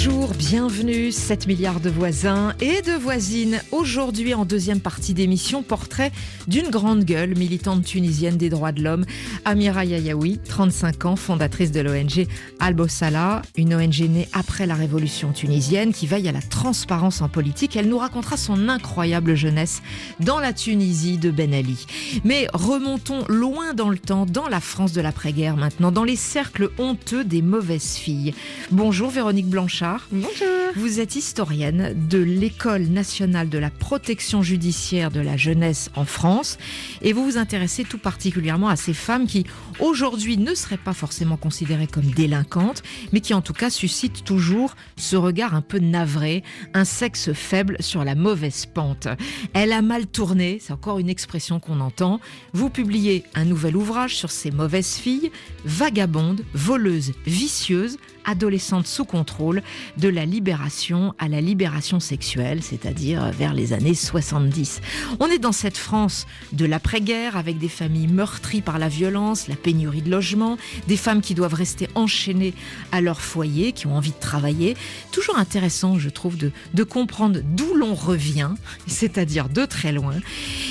Bonjour, bienvenue, 7 milliards de voisins et de voisines. Aujourd'hui, en deuxième partie d'émission, portrait d'une grande gueule, militante tunisienne des droits de l'homme, Amira Yayaoui, 35 ans, fondatrice de l'ONG Al-Bossala, une ONG née après la révolution tunisienne qui veille à la transparence en politique. Elle nous racontera son incroyable jeunesse dans la Tunisie de Ben Ali. Mais remontons loin dans le temps, dans la France de l'après-guerre maintenant, dans les cercles honteux des mauvaises filles. Bonjour Véronique Blanchard. Bonjour. Vous êtes historienne de l'École nationale de la protection judiciaire de la jeunesse en France et vous vous intéressez tout particulièrement à ces femmes qui aujourd'hui ne seraient pas forcément considérées comme délinquantes, mais qui en tout cas suscitent toujours ce regard un peu navré, un sexe faible sur la mauvaise pente. Elle a mal tourné, c'est encore une expression qu'on entend. Vous publiez un nouvel ouvrage sur ces mauvaises filles, vagabondes, voleuses, vicieuses, adolescentes sous contrôle, de la libération à la libération sexuelle, c'est-à-dire vers les années 70. On est dans cette France de l'après-guerre avec des familles meurtries par la violence, la pénurie de logement, des femmes qui doivent rester enchaînées à leur foyer, qui ont envie de travailler. Toujours intéressant, je trouve, de, de comprendre d'où l'on revient, c'est-à-dire de très loin.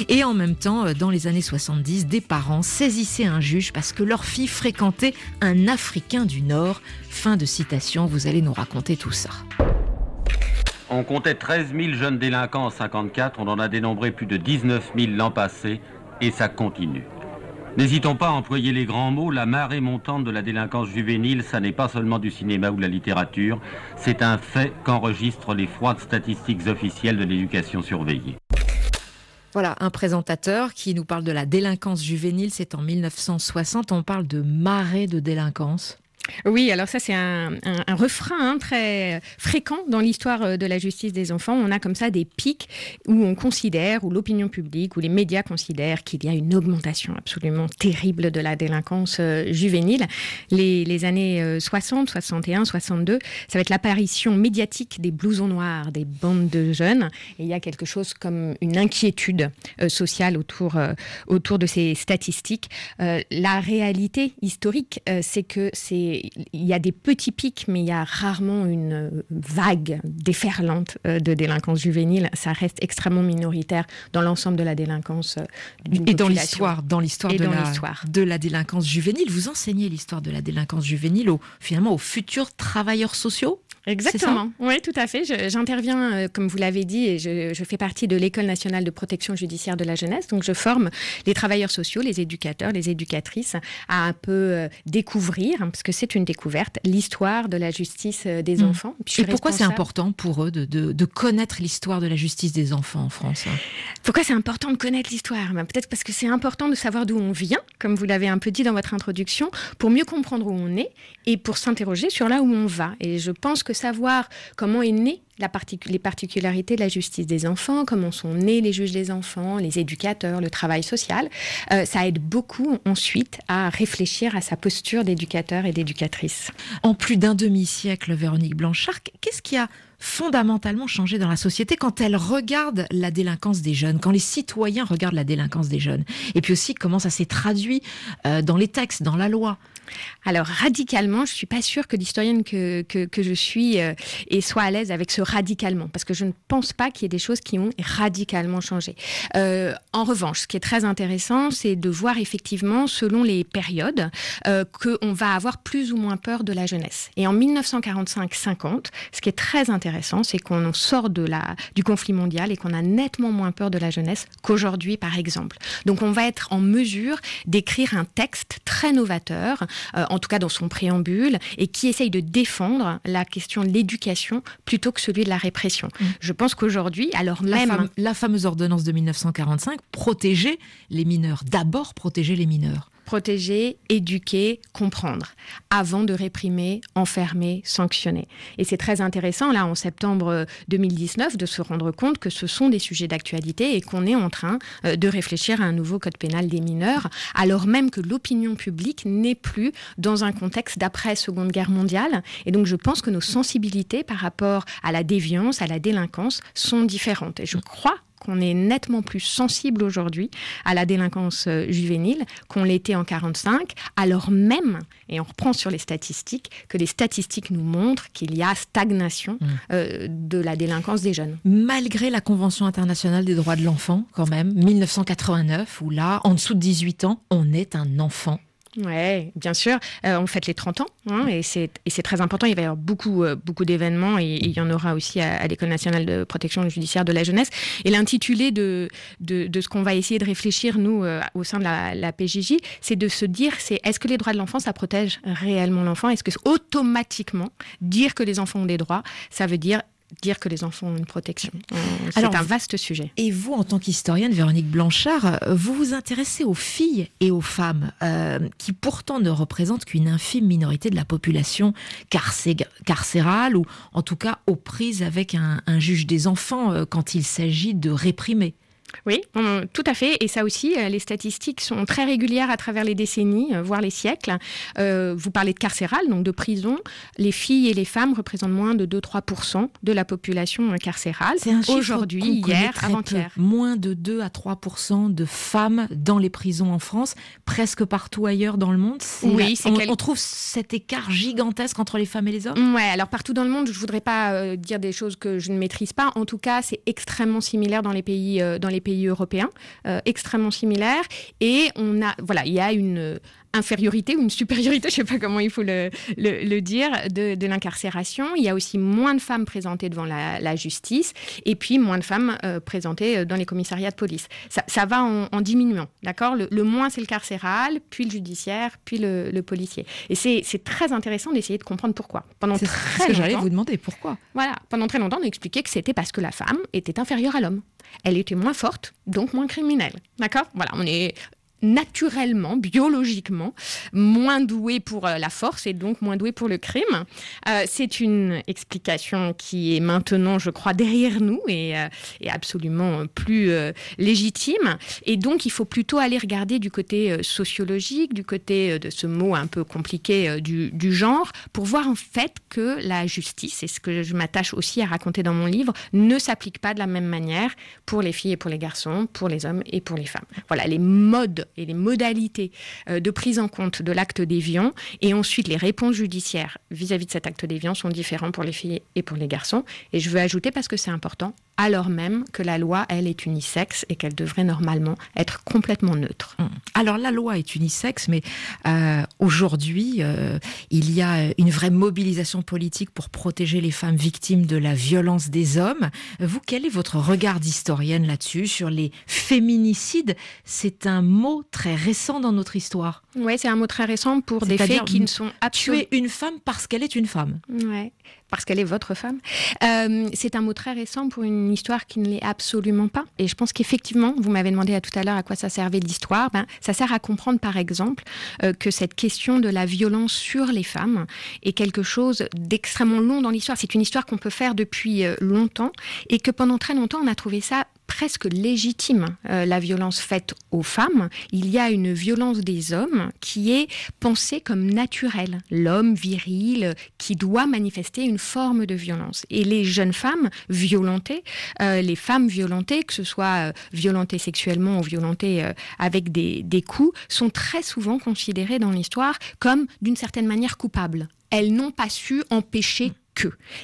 Et en même temps, euh, dans les années 70, des parents saisissaient un juge parce que leur fille fréquentait un Africain du Nord. Fin de citation, vous allez nous raconter tout ça. On comptait 13 000 jeunes délinquants en 54, on en a dénombré plus de 19 000 l'an passé, et ça continue. N'hésitons pas à employer les grands mots, la marée montante de la délinquance juvénile, ça n'est pas seulement du cinéma ou de la littérature, c'est un fait qu'enregistrent les froides statistiques officielles de l'éducation surveillée. Voilà, un présentateur qui nous parle de la délinquance juvénile, c'est en 1960, on parle de marée de délinquance. Oui, alors ça c'est un, refrain hein, très fréquent dans l'histoire euh, de la justice des enfants. On a comme ça des pics où on considère, où l'opinion publique, où les médias considèrent qu'il y a une augmentation absolument terrible de la délinquance euh, juvénile. Les, années euh, 60, 61, 62, ça va être l'apparition médiatique des blousons noirs, des bandes de jeunes. Et il y a quelque chose comme une inquiétude euh, sociale autour, autour de ces statistiques. La réalité historique, c'est que c'est il y a des petits pics, mais il y a rarement une vague déferlante euh, de délinquance juvénile. Ça reste extrêmement minoritaire dans l'ensemble de la délinquance. euh, Et dans l'histoire, dans l'histoire de, de la délinquance juvénile, vous enseignez l'histoire de la délinquance juvénile aux, finalement aux futurs travailleurs sociaux? Exactement. Oui, tout à fait. J'interviens, euh, comme vous l'avez dit, et je, je fais partie de l'École nationale de protection judiciaire de la jeunesse. Donc, je forme les travailleurs sociaux, les éducateurs, les éducatrices à un peu euh, découvrir, hein, parce que c'est une découverte, l'histoire de la justice euh, des Mm. enfants. Puis Et pourquoi c'est important pour eux de, de- de connaître l'histoire de la justice des enfants en France hein? Pourquoi c'est important de connaître l'histoire? Ben, Peut-être parce que c'est important de savoir d'où on vient, comme vous l'avez un peu dit dans votre introduction, pour mieux comprendre où on est et pour s'interroger sur là où on va. Et je pense que savoir comment est née la les particularités de la justice des enfants, comment sont nés les juges des enfants, les éducateurs, le travail social, euh, ça aide beaucoup ensuite à réfléchir à sa posture d'éducateur et d'éducatrice. En plus d'un demi-siècle, Véronique Blanchard, qu'est-ce qui a fondamentalement changé dans la société quand elle regarde la délinquance des jeunes, quand les citoyens regardent la délinquance des jeunes? Et puis aussi comment ça s'est traduit euh, dans les textes, dans la loi? Alors radicalement, je suis pas sûre que l'historienne que, que, je suis euh, soit à l'aise avec ce radicalement, parce que je ne pense pas qu'il y ait des choses qui ont radicalement changé. Euh, en revanche, ce qui est très intéressant, c'est de voir effectivement, selon les périodes, euh, qu'on va avoir plus ou moins peur de la jeunesse. Et en 1945-50, ce qui est très intéressant, c'est qu'on sort de la, du conflit mondial et qu'on a nettement moins peur de la jeunesse qu'aujourd'hui, par exemple. Donc on va être en mesure d'écrire un texte très novateur, euh, en tout cas dans son préambule, et qui essaye de défendre la question de l'éducation plutôt que celui de la répression. Mm. Je pense qu'aujourd'hui, alors la, même... fame- la fameuse ordonnance de 1945 protégeait les mineurs, d'abord protéger les mineurs. Protéger, éduquer, comprendre, avant de réprimer, enfermer, sanctionner. Et c'est très intéressant, là, en septembre 2019, de se rendre compte que ce sont des sujets d'actualité et qu'on est en train euh, de réfléchir à un nouveau code pénal des mineurs, alors même que l'opinion publique n'est plus dans un contexte d'après-seconde guerre mondiale. Et donc, je pense que nos sensibilités par rapport à la déviance, à la délinquance, sont différentes. Et je crois qu'on est nettement plus sensible aujourd'hui à la délinquance euh, juvénile qu'on l'était en 45, alors même, et on reprend sur les statistiques, que les statistiques nous montrent qu'il y a stagnation mmh. euh, de la délinquance des jeunes. Malgré la Convention internationale des droits de l'enfant, quand même, 1989, où là, en dessous de 18 ans, on est un enfant oui, bien sûr. Euh, on fête les 30 ans hein, et c'est très important. Il va y avoir beaucoup, euh, beaucoup d'événements et, il y en aura aussi à, l'École nationale de protection judiciaire de la jeunesse. Et l'intitulé de, ce qu'on va essayer de réfléchir, nous, euh, au sein de la, la PJJ, c'est de se dire c'est est-ce que les droits de l'enfant, ça protège réellement l'enfant? Est-ce que automatiquement, dire que les enfants ont des droits, ça veut dire dire que les enfants ont une protection. Euh, c'est un vaste sujet. Et vous, en tant qu'historienne, Véronique Blanchard, vous vous intéressez aux filles et aux femmes, euh, qui pourtant ne représentent qu'une infime minorité de la population carcérale, ou en tout cas aux prises avec un, un juge des enfants euh, quand il s'agit de réprimer. Oui, tout à fait. Et ça aussi, euh, les statistiques sont très régulières à travers les décennies, euh, voire les siècles. Euh, vous parlez de carcéral, donc de prison. Les filles et les femmes représentent moins de 2-3% de la population carcérale. C'est aujourd'hui, hier, avant-hier. Moins de 2 à 3% de femmes dans les prisons en France, presque partout ailleurs dans le monde. Oui, on, on, trouve cet écart gigantesque entre les femmes et les hommes? Ouais, alors partout dans le monde, je voudrais pas dire des choses que je ne maîtrise pas. En tout cas, c'est extrêmement similaire dans les pays, dans les pays européens, euh, extrêmement similaires. Et on a, voilà, il y a une infériorité ou une supériorité, je ne sais pas comment il faut le, le, dire, de, l'incarcération. Il y a aussi moins de femmes présentées devant la, justice et puis moins de femmes euh, présentées euh, dans les commissariats de police. Ça, va en, diminuant, d'accord? Le, moins, c'est le carcéral, puis le judiciaire, puis le, policier. Et c'est très intéressant d'essayer de comprendre pourquoi. Pendant très ce que j'allais vous demander, pourquoi? Voilà, pendant très longtemps, on expliquait que c'était parce que la femme était inférieure à l'homme. Elle était moins forte, donc moins criminelle. D'accord? Voilà, on est naturellement, biologiquement, moins doué pour euh, la force et donc moins doué pour le crime. Euh, c'est une explication qui est maintenant, je crois, derrière nous et, euh, absolument plus légitime. Et donc, il faut plutôt aller regarder du côté sociologique, du côté de ce mot un peu compliqué du, du, genre, pour voir en fait que la justice, et ce que je m'attache aussi à raconter dans mon livre, ne s'applique pas de la même manière pour les filles et pour les garçons, pour les hommes et pour les femmes. Voilà, les modes et les modalités euh, de prise en compte de l'acte déviant et ensuite les réponses judiciaires vis-à-vis de cet acte déviant sont différents pour les filles et pour les garçons. Et je veux ajouter, parce que c'est important, alors même que la loi, elle, est unisexe et qu'elle devrait normalement être complètement neutre. Hum. Alors la loi est unisexe, mais euh, aujourd'hui, euh, il y a une vraie mobilisation politique pour protéger les femmes victimes de la violence des hommes. Vous, quel est votre regard d'historienne là-dessus, sur les féminicides? C'est un mot très récent dans notre histoire. Oui, c'est un mot très récent pour des faits qui ne sont absolument... Tuer une femme parce qu'elle est une femme. Ouais parce qu'elle est votre femme. Euh, c'est un mot très récent pour une histoire qui ne l'est absolument pas. Et je pense qu'effectivement, vous m'avez demandé à tout à l'heure à quoi ça servait l'histoire. Ben, ça sert à comprendre, par exemple, euh, que cette question de la violence sur les femmes est quelque chose d'extrêmement long dans l'histoire. C'est une histoire qu'on peut faire depuis euh, longtemps et que pendant très longtemps, on a trouvé ça presque légitime, euh, la violence faite aux femmes. Il y a une violence des hommes qui est pensée comme naturelle. L'homme viril qui doit manifester une forme de violence. Et les jeunes femmes violentées, euh, les femmes violentées, que ce soit euh, violentées sexuellement ou violentées avec des, des coups, sont très souvent considérées dans l'histoire comme d'une certaine manière coupables. Elles n'ont pas su empêcher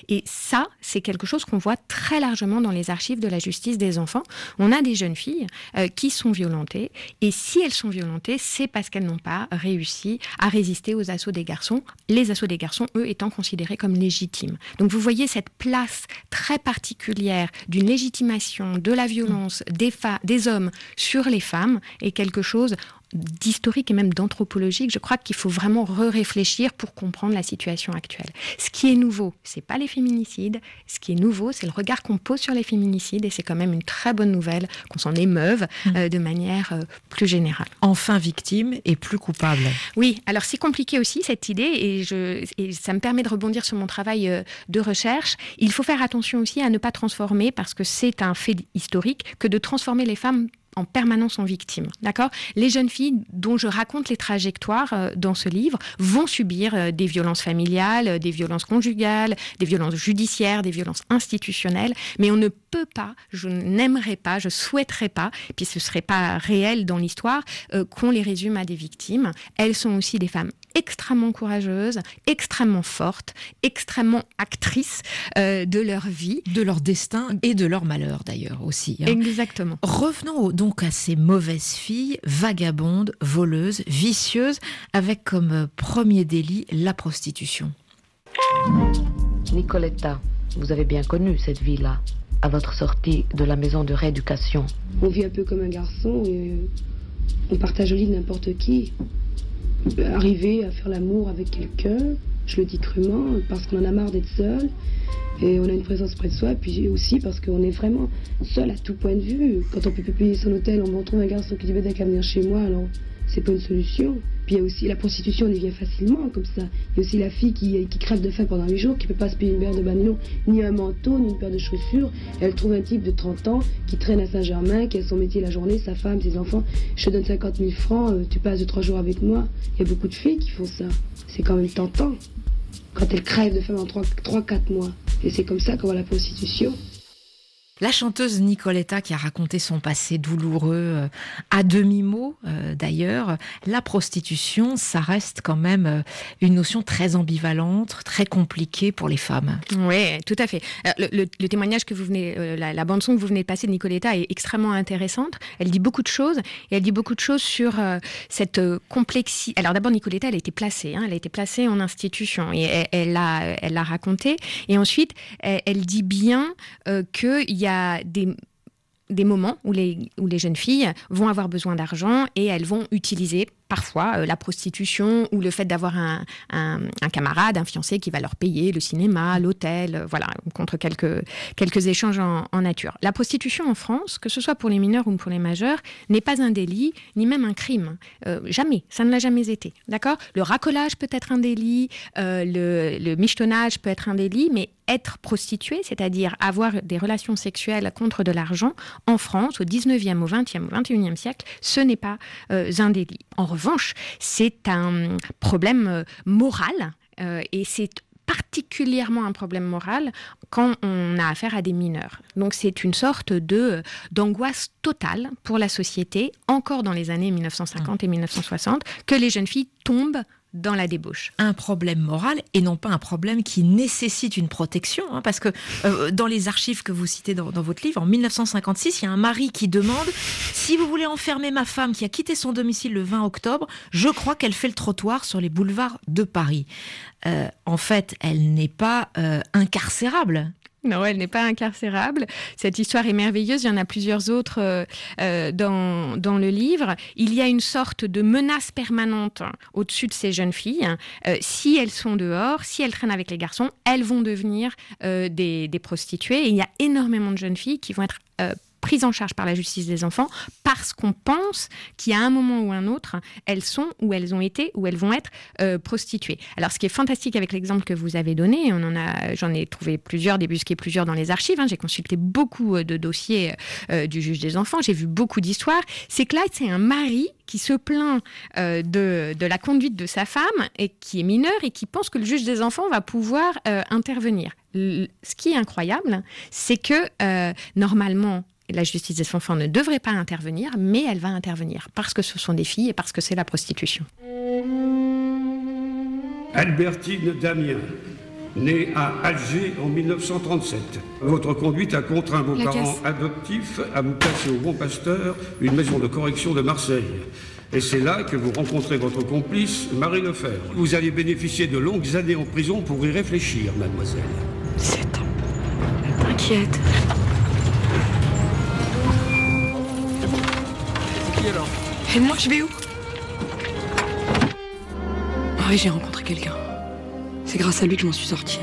et ça, c'est quelque chose qu'on voit très largement dans les archives de la justice des enfants. On a des jeunes filles euh, qui sont violentées, et si elles sont violentées, c'est parce qu'elles n'ont pas réussi à résister aux assauts des garçons, les assauts des garçons, eux, étant considérés comme légitimes. Donc vous voyez cette place très particulière d'une légitimation de la violence des, des hommes sur les femmes est quelque chose d'historique et même d'anthropologique, je crois qu'il faut vraiment réfléchir pour comprendre la situation actuelle. Ce qui est nouveau, c'est pas les féminicides. Ce qui est nouveau, c'est le regard qu'on pose sur les féminicides, et c'est quand même une très bonne nouvelle qu'on s'en émeuve mmh. euh, de manière euh, plus générale. Enfin victime et plus coupable. Oui, alors c'est compliqué aussi cette idée, et, je, et ça me permet de rebondir sur mon travail euh, de recherche. Il faut faire attention aussi à ne pas transformer, parce que c'est un fait historique, que de transformer les femmes en permanence en victime. D'accord? Les jeunes filles dont je raconte les trajectoires euh, dans ce livre vont subir euh, des violences familiales, euh, des violences conjugales, des violences judiciaires, des violences institutionnelles, mais on ne peut pas, je n'aimerais pas, je souhaiterais pas, puis ce serait pas réel dans l'histoire, qu'on les résume à des victimes. Elles sont aussi des femmes extrêmement courageuses, extrêmement fortes, extrêmement actrices euh, de leur vie. De leur destin et de leur malheur d'ailleurs aussi. Hein. Exactement. Revenons donc à ces mauvaises filles, vagabondes, voleuses, vicieuses, avec comme euh, premier délit la prostitution. Nicoletta, vous avez bien connu cette vie-là, à votre sortie de la maison de rééducation. On vit un peu comme un garçon et euh, on partage au lit n'importe qui arriver à faire l'amour avec quelqu'un, je le dis crûment, parce qu'on en a marre d'être seul et on a une présence près de soi, puis aussi parce qu'on est vraiment seul à tout point de vue. Quand on peut plus payer son hôtel, on retrouve un garçon qui dit bah, qu'à venir chez moi, alors c'est pas une solution. Puis il y a aussi la prostitution, on y vient facilement comme ça. Il y a aussi la fille qui, crève de faim pendant 8 jours, qui peut pas se payer une paire de bagnons, ni un manteau, ni une paire de chaussures. elle trouve un type de 30 ans qui traîne à Saint-Germain, qui a son métier la journée, sa femme, ses enfants. Je te donne 50 000 francs, euh, tu passes de 3 jours avec moi. Il y a beaucoup de filles qui font ça. C'est quand même tentant. Quand elles crèvent de faim en 3-4 mois. Et c'est comme ça qu'on voit la prostitution. La chanteuse Nicoletta qui a raconté son passé douloureux euh, à demi-mot euh, d'ailleurs, la prostitution, ça reste quand même euh, une notion très ambivalente, très compliquée pour les femmes. Oui, tout à fait. Le, témoignage que vous venez, la, bande son que vous venez de passer de Nicoletta est extrêmement intéressante. Elle dit beaucoup de choses et elle dit beaucoup de choses sur cette complexité. Alors d'abord Nicoletta, elle a été placée, hein, elle a été placée en institution et elle l'a, elle l'a raconté. Et ensuite, elle, elle dit bien qu'il y a des des moments où les, où les jeunes filles vont avoir besoin d'argent et elles vont utiliser parfois euh, la prostitution ou le fait d'avoir un, camarade, un fiancé qui va leur payer le cinéma, l'hôtel, euh, voilà, contre quelques, quelques échanges en, nature. La prostitution en France, que ce soit pour les mineurs ou pour les majeurs, n'est pas un délit, ni même un crime. Euh, jamais, ça ne l'a jamais été. D'accord? Le racolage peut être un délit, le, le michetonnage peut être un délit, mais être prostituée, c'est-à-dire avoir des relations sexuelles contre de l'argent, en France, au 19e, au 20e, au 21e siècle, ce n'est pas un délit. En revanche, c'est un problème euh, moral euh, et c'est particulièrement un problème moral quand on a affaire à des mineurs. Donc c'est une sorte de d'angoisse totale pour la société, encore dans les années 1950 et 1960, que les jeunes filles tombent dans la débauche. Un problème moral et non pas un problème qui nécessite une protection, hein, parce que euh, dans les archives que vous citez dans, votre livre, en 1956, il y a un mari qui demande si vous voulez enfermer ma femme qui a quitté son domicile le 20 octobre, je crois qu'elle fait le trottoir sur les boulevards de Paris. Euh, en fait, elle n'est pas euh, incarcérable. Non, elle n'est pas incarcérable. Cette histoire est merveilleuse. Il y en a plusieurs autres euh, euh, dans, dans le livre. Il y a une sorte de menace permanente au-dessus de ces jeunes filles. Euh, si elles sont dehors, si elles traînent avec les garçons, elles vont devenir des, des, prostituées. Et il y a énormément de jeunes filles qui vont être prises en charge par la justice des enfants parce qu'on pense a un moment ou un autre, elles sont ou elles ont été ou elles vont être euh, prostituées. Alors, ce qui est fantastique avec l'exemple que vous avez donné, on en a, j'en ai trouvé plusieurs, débusqué plusieurs dans les archives. Hein, j'ai consulté beaucoup euh, de dossiers euh, du juge des enfants. J'ai vu beaucoup d'histoires. C'est que là, c'est un mari qui se plaint de, de, la conduite de sa femme et qui est mineur et qui pense que le juge des enfants va pouvoir intervenir. ce qui est incroyable, c'est que normalement, la justice des enfants ne devrait pas intervenir, mais elle va intervenir parce que ce sont des filles et parce que c'est la prostitution. Albertine Damien, née à Alger en 1937. Votre conduite a contraint vos parents adoptifs à vous placer au Bon Pasteur, une maison de correction de Marseille. Et c'est là que vous rencontrez votre complice, Marie Lefebvre. Vous allez bénéficier de longues années en prison pour y réfléchir, mademoiselle. C'est T'inquiète. Et moi, je vais où? Oui, j'ai rencontré quelqu'un. C'est grâce à lui que je m'en suis sortie.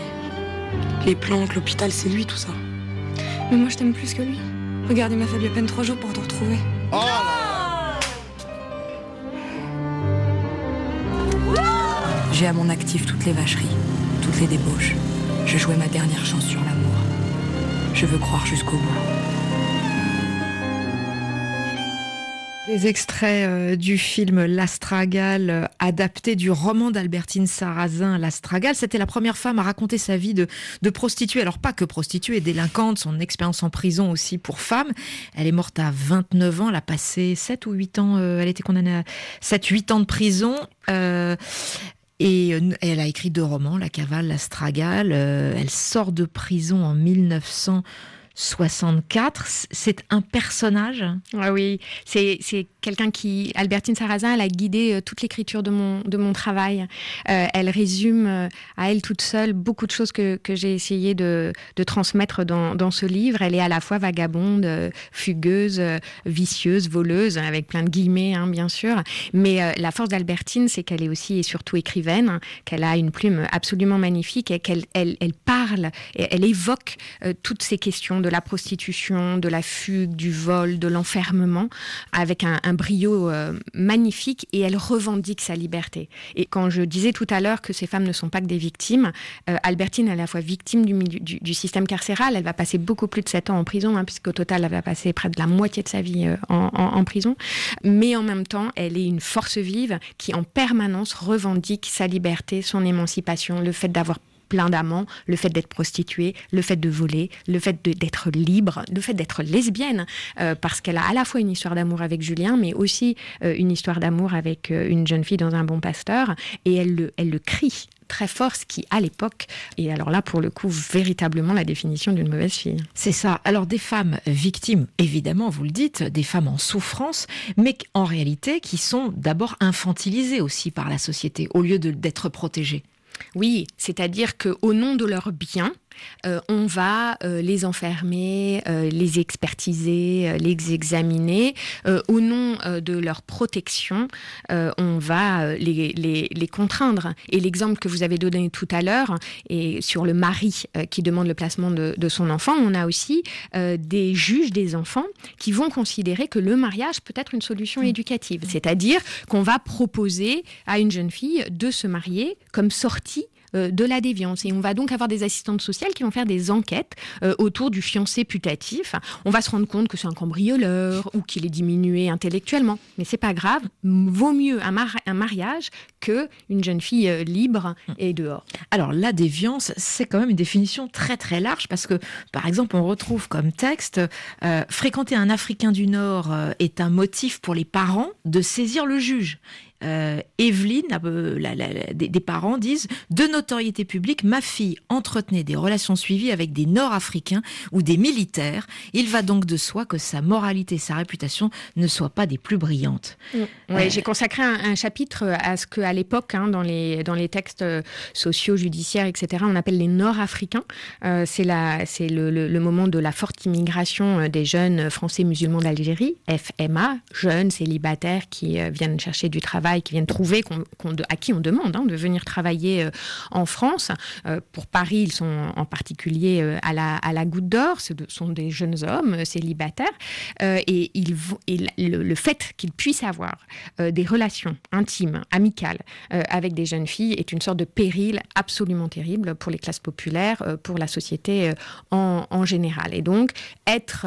Les plantes, l'hôpital, c'est lui tout ça. Mais moi je t'aime plus que lui. Regarde, il m'a fallu à peine trois jours pour te retrouver. Oh J'ai à mon actif toutes les vacheries, toutes les débauches. Je jouais ma dernière chance sur l'amour. Je veux croire jusqu'au bout. Des extraits euh, du film L'Astragale, euh, adapté du roman d'Albertine Sarrazin, L'Astragale. C'était la première femme à raconter sa vie de, de prostituée. Alors pas que prostituée, délinquante, son expérience en prison aussi pour femme. Elle est morte à 29 ans, elle a passé 7 ou 8 ans, euh, elle était condamnée à 7-8 ans de prison. et elle a écrit deux romans, La Cavale, L'Astragale. elle sort de prison en 1900. 64. C'est un personnage? Ah oui, c'est quelqu'un qui, Albertine Sarrazin, elle a guidé euh, toute l'écriture de mon, de mon travail. Euh, elle résume euh, à elle toute seule beaucoup de choses que, que j'ai essayé de, de transmettre dans, dans, ce livre. Elle est à la fois vagabonde, fugueuse, vicieuse, voleuse, avec plein de guillemets, hein, bien sûr. Mais la force d'Albertine, c'est qu'elle est aussi et surtout écrivaine, qu'elle a une plume absolument magnifique et qu'elle elle, elle parle, et elle évoque toutes ces questions de la prostitution, de la fugue, du vol, de l'enfermement, avec un, brio euh, magnifique et elle revendique sa liberté. Et quand je disais tout à l'heure que ces femmes ne sont pas que des victimes, euh, Albertine est à la fois victime du, système carcéral, elle va passer beaucoup plus de 7 ans en prison, hein, puisqu'au total, elle va passer près de la moitié de sa vie euh, en prison, mais en même temps, elle est une force vive qui en permanence revendique sa liberté, son émancipation, le fait d'avoir plein d'amants, le fait d'être prostituée, le fait de voler, le fait d'être libre, le fait d'être lesbienne, euh, parce qu'elle a à la fois une histoire d'amour avec Julien, mais aussi euh, une histoire d'amour avec euh, une jeune fille dans un bon pasteur, et elle le, elle le crie très fort, ce qui, à l'époque, et alors là, pour le coup, véritablement la définition d'une mauvaise fille. C'est ça. Alors, des femmes victimes, évidemment, vous le dites, des femmes en souffrance, mais en réalité, qui sont d'abord infantilisées aussi par la société, au lieu d'être protégées. Oui, c'est-à-dire qu'au nom de leur bien, euh, on va euh, les enfermer, euh, les expertiser, les examiner. au nom de leur protection, on va les, les, contraindre. Et l'exemple que vous avez donné tout à l'heure, et sur le mari qui demande le placement de, de, son enfant, on a aussi des juges des enfants qui vont considérer que le mariage peut être une solution mmh. éducative. C'est-à-dire qu'on va proposer à une jeune fille de se marier comme sortie de la déviance. Et on va donc avoir des assistantes sociales qui vont faire des enquêtes euh, autour du fiancé putatif. On va se rendre compte que c'est un cambrioleur ou qu'il est diminué intellectuellement. Mais c'est pas grave. Vaut mieux un, un mariage que une jeune fille euh, libre et dehors. Alors la déviance, c'est quand même une définition très très large parce que, par exemple, on retrouve comme texte fréquenter un Africain du Nord est un motif pour les parents de saisir le juge euh, Evelyne, des, parents disent de notoriété publique, ma fille entretenait des relations suivies avec des Nord-Africains ou des militaires. Il va donc de soi que sa moralité et sa réputation ne soient pas des plus brillantes. Mm. Euh, j'ai consacré un, chapitre à ce qu'à l'époque, hein, dans, les, dans les textes sociaux, judiciaires, etc., on appelle les Nord-Africains. Euh, c'est le, le, moment de la forte immigration des jeunes Français musulmans d'Algérie, FMA, jeunes célibataires qui viennent chercher du travail qui viennent trouver, à qui on demande hein, de venir travailler euh, en France. Euh, pour Paris, ils sont en particulier euh, à, la, à la Goutte d'Or. Ce sont des jeunes hommes célibataires. et, le, fait qu'ils puissent avoir des relations intimes, amicales avec des jeunes filles est une sorte de péril absolument terrible pour les classes populaires, pour la société en, général. Et donc, être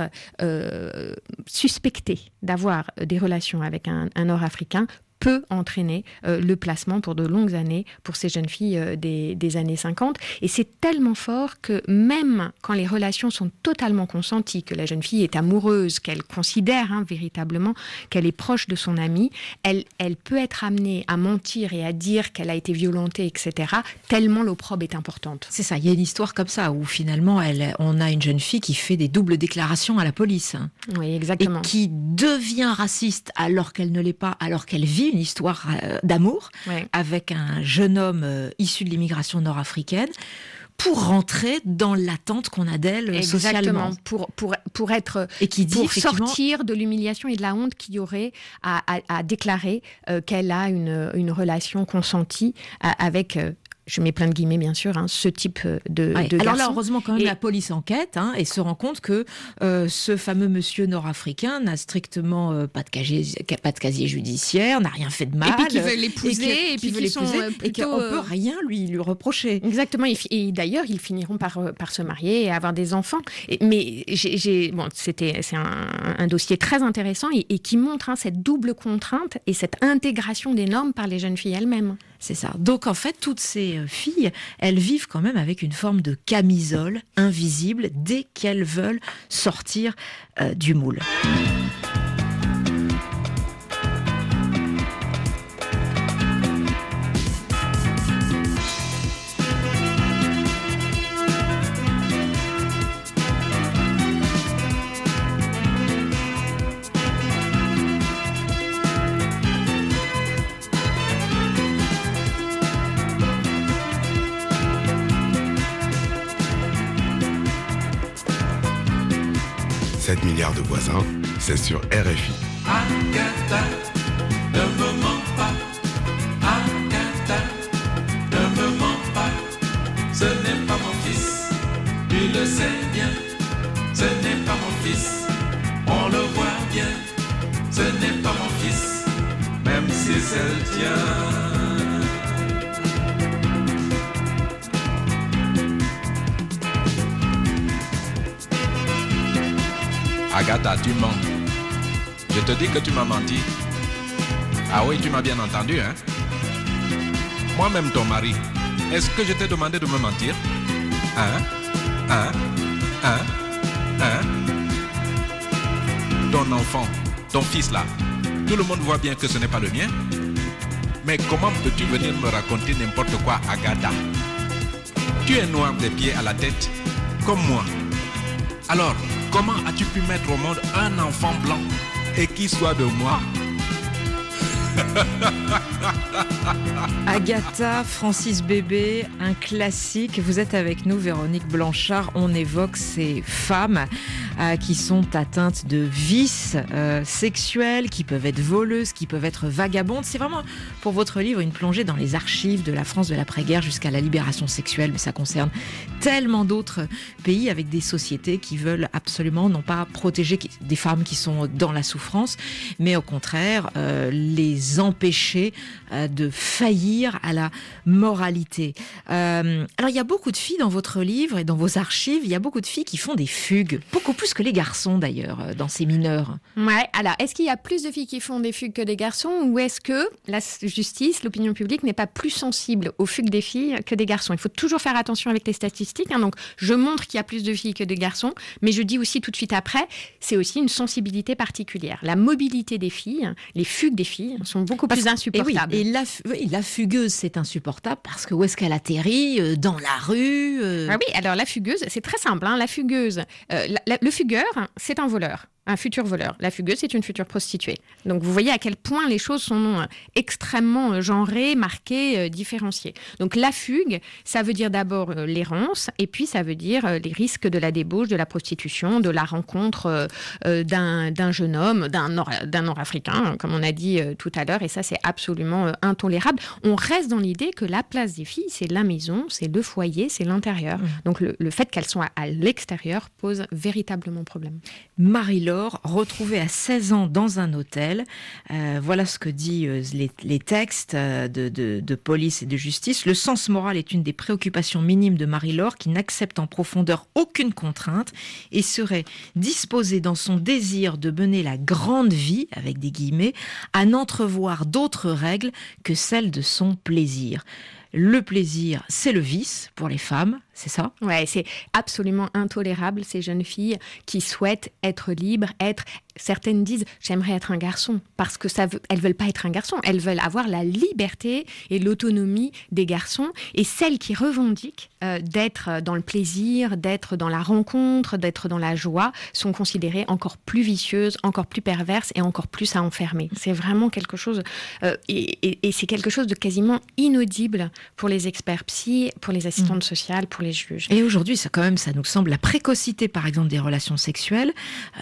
suspecté d'avoir des relations avec un Nord-Africain peut entraîner euh, le placement pour de longues années pour ces jeunes filles euh, des, années 50. Et c'est tellement fort que même quand les relations sont totalement consenties, que la jeune fille est amoureuse, qu'elle considère hein, véritablement qu'elle est proche de son ami, elle, elle peut être amenée à mentir et à dire qu'elle a été violentée, etc., tellement l'opprobre est importante. C'est ça, il y a une histoire comme ça où finalement elle, on a une jeune fille qui fait des doubles déclarations à la police. Oui, exactement. Et qui devient raciste alors qu'elle ne l'est pas, alors qu'elle vit une histoire euh, d'amour avec un jeune homme euh, issu de l'immigration nord-africaine pour rentrer dans l'attente qu'on a d'elle socialement. Pour, pour, pour être et qui dit, pour sortir de l'humiliation et de la honte qu'il y aurait à, à, déclarer euh, qu'elle a une, une relation consentie avec je mets plein de guillemets bien sûr, hein, ce type euh, de, de Alors là, heureusement quand même, la police enquête hein, et se rend compte que euh, ce fameux monsieur nord-africain n'a strictement euh, pas, de casier, pas de casier judiciaire, n'a rien fait de mal. Et puis qu'il veut l'épouser, et, puis qu'il et qu'on peut rien lui, lui reprocher. Exactement, et, d'ailleurs, ils finiront par, par se marier et avoir des enfants. mais j'ai, bon, c'était, c'est un, un, dossier très intéressant et, qui montre hein, cette double contrainte et cette intégration des normes par les jeunes filles elles-mêmes. C'est ça. Donc en fait, toutes ces euh, filles, elles vivent quand même avec une forme de camisole invisible dès qu'elles veulent sortir euh, du moule. C'est sur RFI. Agatha, tu mens. Je te dis que tu m'as menti. Ah oui, tu m'as bien entendu, hein? Moi-même, ton mari, est-ce que je t'ai demandé de me mentir? Hein? Hein? Hein? Hein? Ton enfant, ton fils là, tout le monde voit bien que ce n'est pas le mien. Mais comment peux-tu venir me raconter n'importe quoi, Agatha? Tu es noir des pieds à la tête, comme moi. Alors, Comment as-tu pu mettre au monde un enfant blanc et qui soit de moi Agatha, Francis Bébé, un classique. Vous êtes avec nous, Véronique Blanchard. On évoque ces femmes euh, qui sont atteintes de vices euh, sexuels, qui peuvent être voleuses, qui peuvent être vagabondes. C'est vraiment pour votre livre une plongée dans les archives de la France de l'après-guerre jusqu'à la libération sexuelle. Mais ça concerne tellement d'autres pays avec des sociétés qui veulent absolument non pas protéger des femmes qui sont dans la souffrance, mais au contraire euh, les empêcher de faillir à la moralité. alors il y a beaucoup de filles dans votre livre et dans vos archives, il y a beaucoup de filles qui font des fugues, beaucoup plus que les garçons d'ailleurs euh, dans ces mineurs. Ouais, alors est-ce qu'il y a plus de filles qui font des fugues que des garçons ou est-ce que la justice, l'opinion publique n'est pas plus sensible aux fugues des filles que des garçons? Il faut toujours faire attention avec les statistiques. Hein. donc je montre qu'il y a plus de filles que de garçons, mais je dis aussi tout de suite après, c'est aussi une sensibilité particulière. La mobilité des filles, les fugues des filles sont beaucoup plus insupportables. Et, la, la, fugueuse, c'est insupportable parce que où est-ce qu'elle atterrit euh, Dans la rue euh ah Oui, alors la fugueuse, c'est très simple. Hein. la fugueuse, le fugueur, c'est un voleur un futur voleur. La fugueuse, c'est une future prostituée. Donc vous voyez à quel point les choses sont euh, extrêmement euh, genrées, marquées, euh, différenciées. Donc la fugue, ça veut dire d'abord l'errance, et puis ça veut dire les risques de la débauche, de la prostitution, de la rencontre d'un jeune homme, d'un nord-africain, hein, comme on a dit tout à l'heure, et ça c'est absolument intolérable. On reste dans l'idée que la place des filles, c'est la maison, c'est le foyer, c'est l'intérieur. Mmh. Donc le, fait qu'elles soient à, l'extérieur pose véritablement problème. Marie-Laure retrouvé à 16 ans dans un hôtel. Euh, voilà ce que disent euh, les, textes euh, de, police et de justice. Le sens moral est une des préoccupations minimes de Marie-Laure qui n'accepte en profondeur aucune contrainte et serait disposée dans son désir de mener la grande vie, avec des guillemets, à n'entrevoir d'autres règles que celles de son plaisir. Le plaisir, c'est le vice pour les femmes, c'est ça? Ouais, c'est absolument intolérable ces jeunes filles qui souhaitent être libres, être certaines disent j'aimerais être un garçon parce que ça veut, elles veulent pas être un garçon, elles veulent avoir la liberté et l'autonomie des garçons et celles qui revendiquent euh, d'être dans le plaisir, d'être dans la rencontre, d'être dans la joie sont considérées encore plus vicieuses, encore plus perverses et encore plus à enfermer. C'est vraiment quelque chose euh, et, c'est quelque chose de quasiment inaudible pour les experts psy, pour les assistantes mmh. sociales, pour pour les juges. Et aujourd'hui, ça quand même, ça nous semble la précocité, par exemple, des relations sexuelles.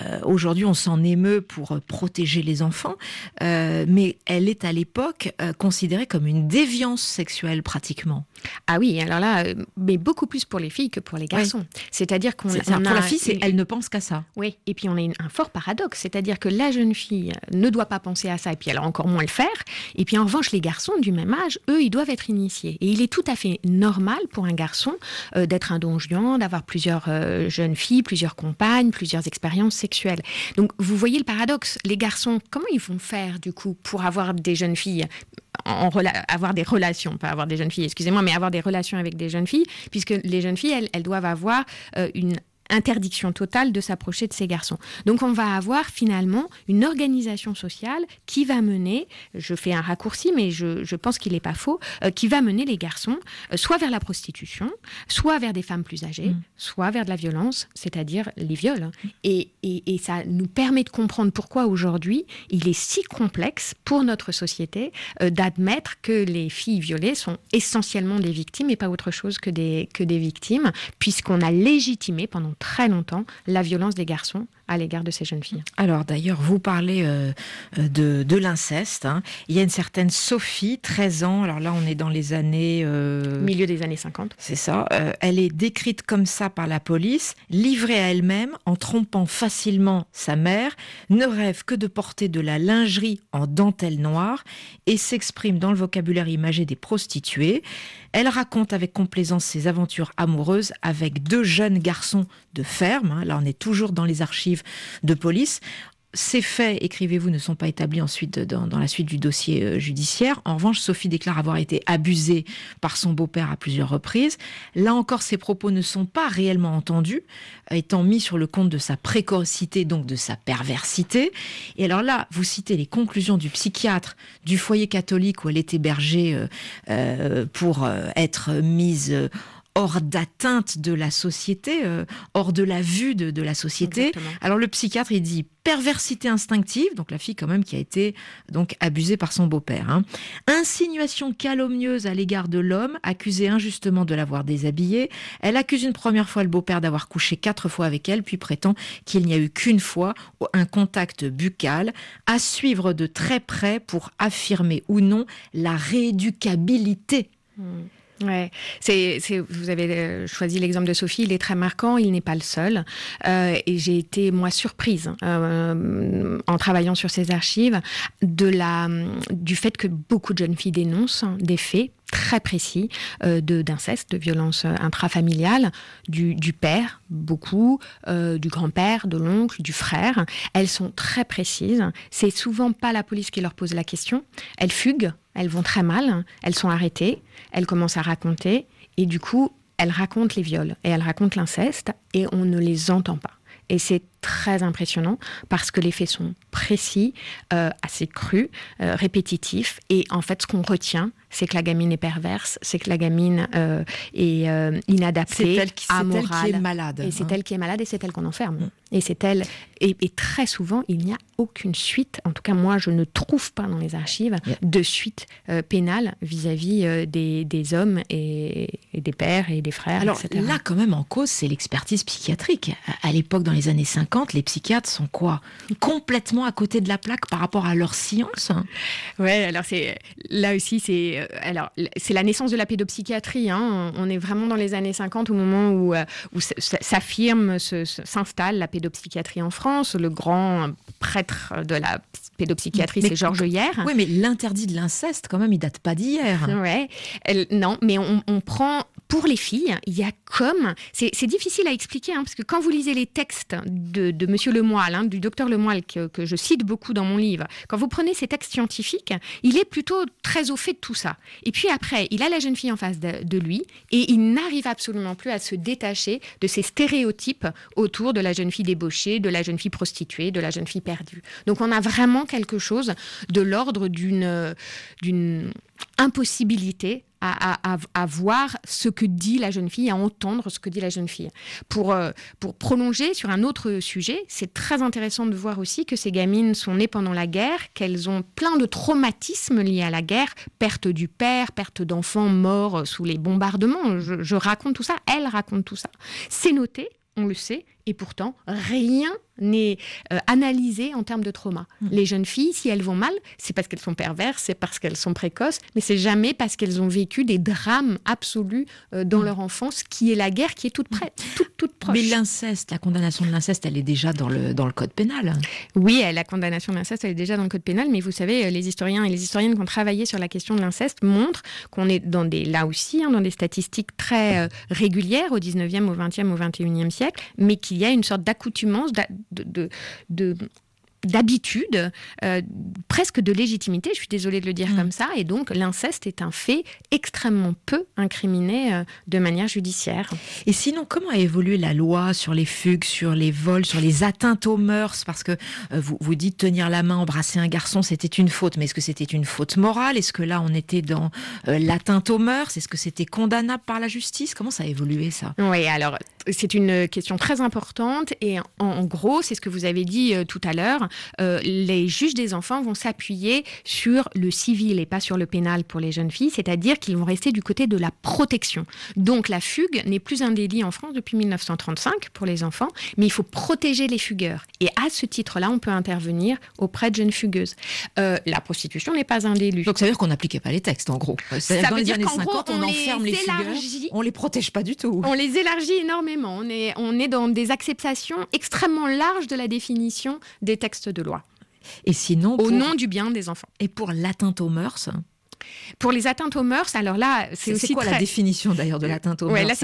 Euh, aujourd'hui, on s'en émeut pour protéger les enfants, euh, mais elle est à l'époque euh, considérée comme une déviance sexuelle pratiquement. Ah oui, alors là, euh, mais beaucoup plus pour les filles que pour les garçons. C'est-à-dire qu'on Pour a la fille, c'est- une- elle ne pense qu'à ça. Oui, et puis on a une- un fort paradoxe, c'est-à-dire que la jeune fille ne doit pas penser à ça, et puis elle a encore moins le faire. Et puis en revanche, les garçons du même âge, eux, ils doivent être initiés. Et il est tout à fait normal pour un garçon euh, d'être un don Juan, d'avoir plusieurs euh, jeunes filles, plusieurs compagnes, plusieurs expériences sexuelles. Donc vous voyez le paradoxe. Les garçons, comment ils vont faire du coup pour avoir des jeunes filles avoir des relations, pas avoir des jeunes filles, excusez-moi, mais avoir des relations avec des jeunes filles, puisque les jeunes filles, elles, elles doivent avoir euh, une interdiction totale de s'approcher de ces garçons. Donc on va avoir finalement une organisation sociale qui va mener, je fais un raccourci, mais je, je pense qu'il n'est pas faux, euh, qui va mener les garçons euh, soit vers la prostitution, soit vers des femmes plus âgées, soit vers de la violence, c'est-à-dire les viols. hein. Et, et- et ça nous permet de comprendre pourquoi aujourd'hui il est si complexe pour notre société euh, d'admettre que les filles violées sont essentiellement des victimes et pas autre chose que des, que des victimes, puisqu'on a légitimé pendant très longtemps la violence des garçons à l'égard de ces jeunes filles. Alors d'ailleurs, vous parlez euh, euh, de, de l'inceste. hein. Il y a une certaine Sophie, 13 ans. Alors là, on est dans les années... euh, Milieu des années 50. C'est ça. Euh, elle est décrite comme ça par la police, livrée à elle-même, en trompant facilement sa mère, ne rêve que de porter de la lingerie en dentelle noire et s'exprime dans le vocabulaire imagé des prostituées. Elle raconte avec complaisance ses aventures amoureuses avec deux jeunes garçons de ferme. hein. Là, on est toujours dans les archives de police. Ces faits, écrivez-vous, ne sont pas établis ensuite dans, la suite du dossier euh, judiciaire. En revanche, Sophie déclare avoir été abusée par son beau-père à plusieurs reprises. Là encore, ses propos ne sont pas réellement entendus, euh, étant mis sur le compte de sa précocité, donc de sa perversité. Et alors là, vous citez les conclusions du psychiatre du foyer catholique où elle est hébergée euh, pour être mise hors d'atteinte de la société, euh, hors de la vue de, de la société. Exactement. Alors le psychiatre, il dit perversité instinctive, donc la fille quand même qui a été donc abusée par son beau-père. hein. Insinuation calomnieuse à l'égard de l'homme, accusé injustement de l'avoir déshabillée. Elle accuse une première fois le beau-père d'avoir couché quatre fois avec elle, puis prétend qu'il n'y a eu qu'une fois un contact buccal, à suivre de très près pour affirmer ou non la rééducabilité. Ouais, c'est, vous avez euh, choisi l'exemple de Sophie, il est très marquant, il n'est pas le seul. Euh, et j'ai été, moi, surprise euh, en travaillant sur ces archives de la, du fait que beaucoup de jeunes filles dénoncent des faits très précis euh, de, d'inceste, de violence euh, intrafamiliale, du, du père, beaucoup, euh, du grand-père, de l'oncle, du frère. Elles sont très précises. C'est souvent pas la police qui leur pose la question. Elles fuguent, elles vont très mal, elles sont arrêtées, elles commencent à raconter, et du coup, elles racontent les viols et elles racontent l'inceste, et on ne les entend pas. Et c'est très impressionnant parce que les faits sont précis, euh, assez crus, euh, répétitifs. Et en fait, ce qu'on retient, c'est que la gamine est perverse, c'est que la gamine euh, est inadaptée, C'est elle qui- c'est elle qui amorale. est malade, Et c'est hein. elle qui est malade et c'est elle qu'on enferme. Et c'est elle. Et, et très souvent, il n'y a aucune suite. En tout cas, moi, je ne trouve pas dans les archives de suite pénale vis-à-vis des, des hommes et, et des pères et des frères. Alors etc. là, quand même, en cause, c'est l'expertise psychiatrique. À- À l'époque, dans les années 50, les psychiatres sont quoi? Complètement à côté de la plaque par rapport à leur science? Ouais, alors c'est là aussi c'est euh, alors c'est la naissance de la pédopsychiatrie. Hein. On est vraiment dans les années 50 au moment où euh, où s'affirme, s'installe la pédopsychiatrie en France. Le grand prêtre de la pédopsychiatrie, c'est Georges Hier. Oui, mais l'interdit de l'inceste, quand même, il date pas d'hier. Ouais. Non, mais on, on prend pour les filles, il y a comme c'est difficile à expliquer hein, parce que quand vous lisez les textes de, de Monsieur Lemoyle, hein, du docteur Lemoyle que, je cite beaucoup dans mon livre, quand vous prenez ces textes scientifiques, il est plutôt très au fait de tout ça. Et puis après, il a la jeune fille en face de, lui et il n'arrive absolument plus à se détacher de ces stéréotypes autour de la jeune fille débauchée, de la jeune fille prostituée, de la jeune fille perdue. Donc on a vraiment quelque chose de l'ordre d'une impossibilité à, voir ce que dit la jeune fille, à entendre ce que dit la jeune fille. Pour, euh, pour prolonger sur un autre sujet, c'est très intéressant de voir aussi que ces gamines sont nées pendant la guerre, qu'elles ont plein de traumatismes liés à la guerre, perte du père, perte d'enfants morts sous les bombardements. Je, je raconte tout ça, elles racontent tout ça. C'est noté, on le sait, et pourtant rien n'est euh, analysé en termes de trauma. Hmm. Les jeunes filles, si elles vont mal, c'est parce qu'elles sont perverses, c'est parce qu'elles sont précoces, mais c'est jamais parce qu'elles ont vécu des drames absolus euh, dans hmm. leur enfance, qui est la guerre qui est toute prête, toute, toute proche. Mais l'inceste, la condamnation de l'inceste, elle est déjà dans le, dans le code pénal. Oui, la condamnation de l'inceste, elle est déjà dans le code pénal, mais vous savez, euh, les historiens et les historiennes qui ont travaillé sur la question de l'inceste montrent qu'on est dans des, là aussi, hein, dans des statistiques très régulières au 19e, au 20e, au 21e siècle, mais qu'il y a une sorte d'accoutumance, de, d'habitude, euh, presque de légitimité, je suis désolée de le dire mm. comme ça, et donc l'inceste est un fait extrêmement peu incriminé euh, de manière judiciaire. Et sinon, comment a évolué la loi sur les fugues, sur les vols, sur les atteintes aux mœurs? Parce que euh, vous, vous dites tenir la main, embrasser un garçon, c'était une faute, mais est-ce que c'était une faute morale? Est-ce que là, on était dans l'atteinte aux mœurs? Est-ce que c'était condamnable par la justice? Comment ça a évolué ça? Oui, alors c'est une question très importante et en, gros, c'est ce que vous avez dit tout à l'heure, euh, les juges des enfants vont s'appuyer sur le civil et pas sur le pénal pour les jeunes filles, c'est-à-dire qu'ils vont rester du côté de la protection. Donc la fugue n'est plus un délit en France depuis 1935 pour les enfants, mais il faut protéger les fugueurs. Et à ce titre-là, on peut intervenir auprès de jeunes fugueuses. Euh, la prostitution n'est pas un délit. Donc ça veut dire qu'on n'appliquait pas les textes en gros. Ça veut dire qu'en gros, on, enferme les, les on les protège pas du tout. On les élargit énormément on est, on est dans des acceptations extrêmement larges de la définition des textes de loi. Et sinon, au nom du bien des enfants. Et pour l'atteinte aux mœurs pour les atteintes aux mœurs, alors là, c'est aussi quoi la définition d'ailleurs de l'atteinte aux mœurs là,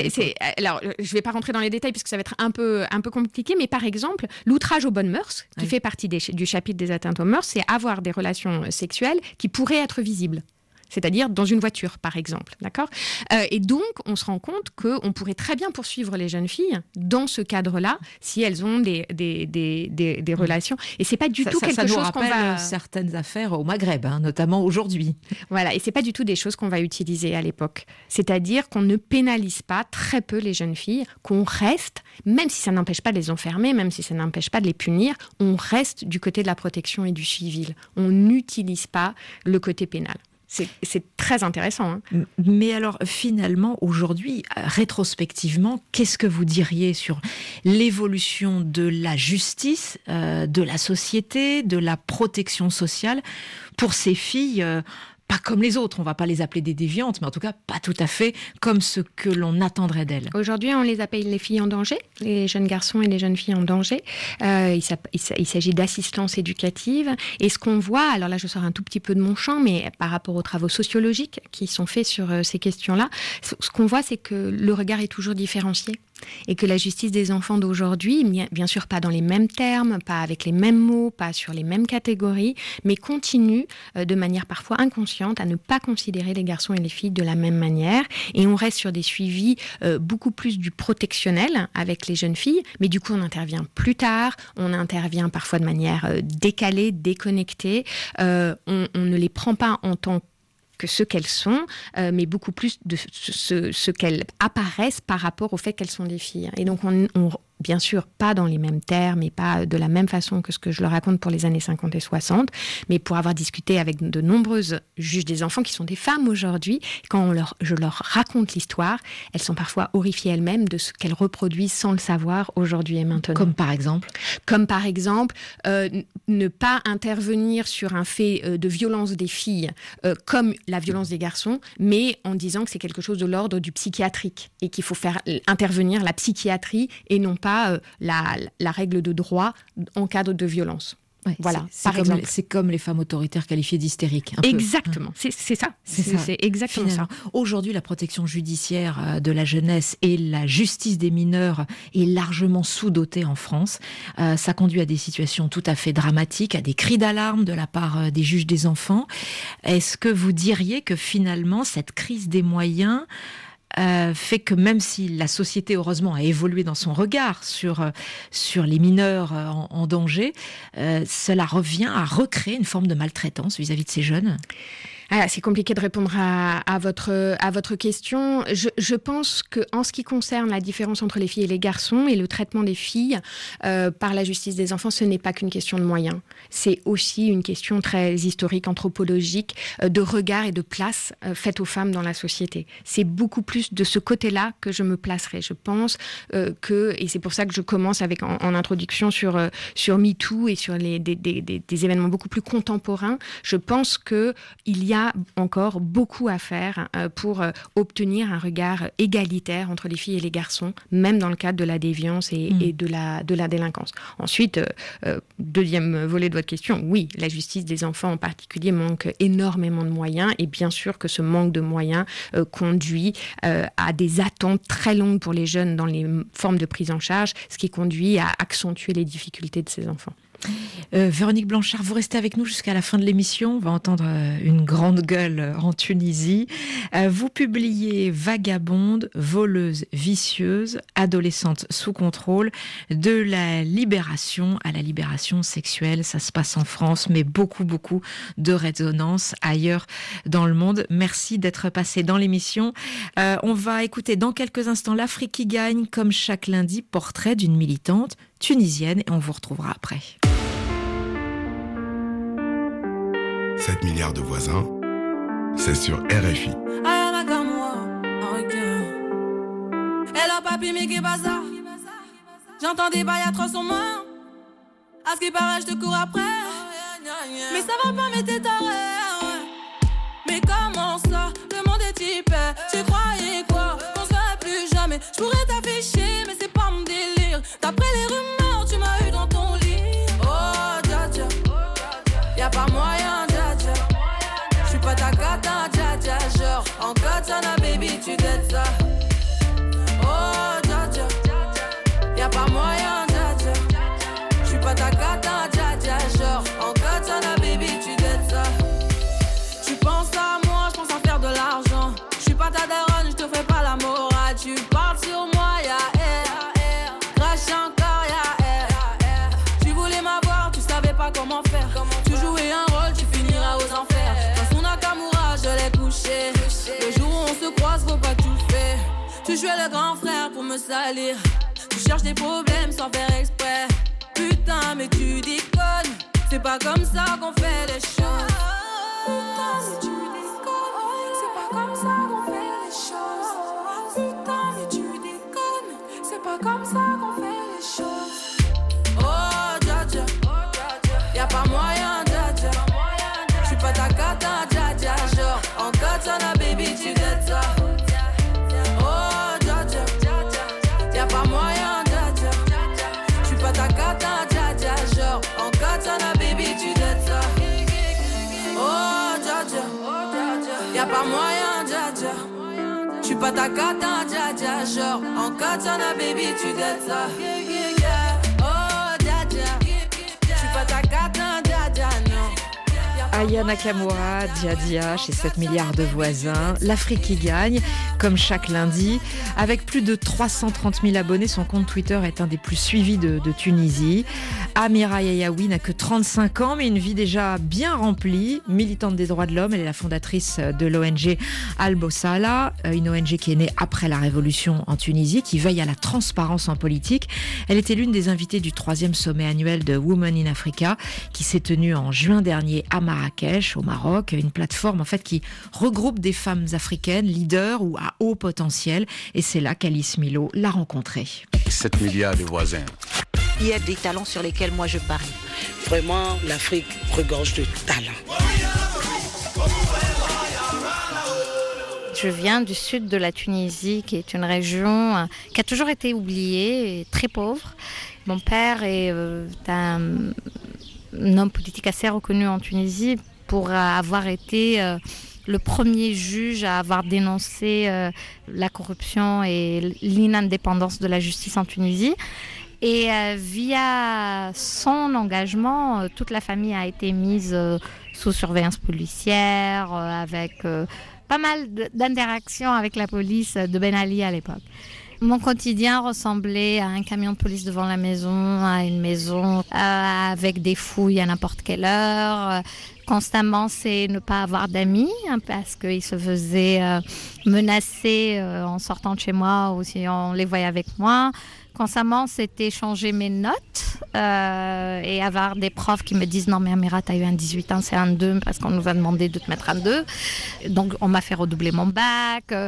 alors, je vais pas rentrer dans les détails puisque ça va être un peu, un peu compliqué, mais par exemple, l'outrage aux bonnes mœurs, qui fait partie du chapitre des atteintes aux mœurs, c'est avoir des relations sexuelles qui pourraient être visibles c'est-à-dire dans une voiture, par exemple. D'accord? Euh, Et donc, on se rend compte qu'on pourrait très bien poursuivre les jeunes filles dans ce cadre-là si elles ont des, des, des, des, mmh. relations. Et c'est pas du tout quelque ça chose qu'on va. certaines affaires au Maghreb, hein, notamment aujourd'hui. Voilà, et c'est pas du tout des choses qu'on va utiliser à l'époque. C'est-à-dire qu'on ne pénalise pas très peu les jeunes filles, qu'on reste, même si ça n'empêche pas de les enfermer, même si ça n'empêche pas de les punir, on reste du côté de la protection et du civil. On n'utilise pas le côté pénal. C'est très intéressant. Hein. Mais alors finalement, aujourd'hui, rétrospectivement, qu'est-ce que vous diriez sur l'évolution de la justice, euh, de la société, de la protection sociale pour ces filles euh, pas comme les autres, on va pas les appeler des déviantes, mais en tout cas pas tout à fait comme ce que l'on attendrait d'elles. Aujourd'hui, on les appelle les filles en danger, les jeunes garçons et les jeunes filles en danger. Euh, il s'agit d'assistance éducative. Et ce qu'on voit, alors là je sors un tout petit peu de mon champ, mais par rapport aux travaux sociologiques qui sont faits sur euh, ces questions-là, ce qu'on voit c'est que le regard est toujours différencié et que la justice des enfants d'aujourd'hui, bien sûr pas dans les mêmes termes, pas avec les mêmes mots, pas sur les mêmes catégories, mais continue euh, de manière parfois inconsciente à ne pas considérer les garçons et les filles de la même manière. Et on reste sur des suivis euh, beaucoup plus du protectionnel avec les jeunes filles, mais du coup on intervient plus tard, on intervient parfois de manière euh, décalée, déconnectée, on, on ne les prend pas en tant que que ce qu'elles sont, euh, mais beaucoup plus de ce, qu'elles apparaissent par rapport au fait qu'elles sont des filles. Et donc on, on, bien sûr pas dans les mêmes termes et pas de la même façon que ce que je le raconte pour les années 50 et 60, mais pour avoir discuté avec de nombreuses juges des enfants qui sont des femmes aujourd'hui, quand leur, je leur raconte l'histoire, elles sont parfois horrifiées elles-mêmes de ce qu'elles reproduisent sans le savoir aujourd'hui et maintenant. Comme par exemple Comme par exemple euh, ne pas intervenir sur un fait euh, de violence des filles euh, comme la violence des garçons, mais en disant que c'est quelque chose de l'ordre du psychiatrique et qu'il faut faire intervenir la psychiatrie et non pas euh, la, règle de droit en cas de violence. voilà, c'est comme, les femmes autoritaires qualifiées d'hystériques. Exactement, c'est ça. C'est exactement ça. Aujourd'hui, la protection judiciaire euh, de la jeunesse et la justice des mineurs est largement sous-dotée en France. Euh, ça conduit à des situations tout à fait dramatiques, à des cris d'alarme de la part des juges des enfants. Est-ce que vous diriez que finalement, cette crise des moyens euh, fait que même si la société, heureusement, a évolué dans son regard sur, euh, sur les mineurs euh, en, danger, cela revient à recréer une forme de maltraitance vis-à-vis de ces jeunes? Ah, c'est compliqué de répondre à, votre, à votre question. Je, pense qu'en ce qui concerne la différence entre les filles et les garçons et le traitement des filles euh, par la justice des enfants, ce n'est pas qu'une question de moyens. C'est aussi une question très historique, anthropologique, euh, de regard et de place euh, faite aux femmes dans la société. C'est beaucoup plus de ce côté-là que je me placerai. Je pense que, et c'est pour ça que je commence avec en, introduction sur, sur MeToo et sur des, des, événements beaucoup plus contemporains, je pense qu'il y a encore beaucoup à faire euh, pour euh, obtenir un regard égalitaire entre les filles et les garçons, même dans le cadre de la déviance et, mm. de, la, de la délinquance. Ensuite, euh, deuxième volet de votre question, oui, la justice des enfants en particulier manque énormément de moyens et bien sûr que ce manque de moyens conduit à des attentes très longues pour les jeunes dans les formes de prise en charge, ce qui conduit à accentuer les difficultés de ces enfants. Euh, Véronique Blanchard, vous restez avec nous jusqu'à la fin de l'émission. On va entendre euh, une grande gueule en Tunisie. Euh, vous publiez Vagabonde, voleuse vicieuse, adolescente sous contrôle, de la libération à la libération sexuelle. Ça se passe en France, mais beaucoup, beaucoup de résonance ailleurs dans le monde. Merci d'être passé dans l'émission. on va écouter dans quelques instants l'Afrique qui gagne, comme chaque lundi, portrait d'une militante tunisienne et on vous retrouvera après. 7 milliards de voisins, c'est sur RFI. J'entends des bails à 300 mains. À ce qui paraît, je te cours après. Mais ça va pas, mais t'es taré. Mais comment ça, le monde est type Tu croyais quoi? On se plus jamais. Je pourrais t'afficher, mais Tu jouais le grand frère pour me salir. Tu cherches des problèmes sans faire exprès. Putain, mais tu déconnes. C'est pas comme ça qu'on fait les choses. Putain, mais tu déconnes. C'est pas comme ça qu'on fait les choses. Putain, mais tu déconnes. C'est pas comme ça qu'on fait les choses. Oh, dja. Y'a pas moyen, dja. J'suis pas ta cata, pas ta cata, dja dja. Genre, en katana, baby, tu dettes ça. Aya Nakamura, Dia chez 7 milliards de voisins. L'Afrique qui gagne, comme chaque lundi. Avec plus de 330 000 abonnés, son compte Twitter est un des plus suivis de, Tunisie. Amira Yayaoui n'a que 35 ans, mais une vie déjà bien remplie. Militante des droits de l'homme, elle est la fondatrice de l'ONG Al-Bossala, une ONG qui est née après la révolution en Tunisie, qui veille à la transparence en politique. Elle était l'une des invitées du troisième sommet annuel de Women in Africa, qui s'est tenu en juin dernier à Marrakech au Maroc, une plateforme en fait qui regroupe des femmes africaines leaders ou à haut potentiel. Et c'est là qu'Alice Milo l'a rencontrée. 7 milliards de voisins. Il y a des talents sur lesquels moi je parie. Vraiment, l'Afrique regorge de talents. Je viens du sud de la Tunisie, qui est une région euh, qui a toujours été oubliée et très pauvre. Mon père est euh, un un homme politique assez reconnu en Tunisie pour avoir été euh, le premier juge à avoir dénoncé euh, la corruption et l'inindépendance de la justice en Tunisie. Et euh, via son engagement, toute la famille a été mise sous surveillance policière, avec pas mal d'interactions avec la police de Ben Ali à l'époque. Mon quotidien ressemblait à un camion de police devant la maison, à une maison euh, avec des fouilles à n'importe quelle heure. Constamment, c'est ne pas avoir d'amis hein, parce qu'ils se faisaient euh, menacer euh, en sortant de chez moi ou si on les voyait avec moi. Constamment, c'était changer mes notes euh, et avoir des profs qui me disent non mais Amira, t'as eu un 18 ans, c'est un 2 parce qu'on nous a demandé de te mettre un 2. Donc on m'a fait redoubler mon bac. euh,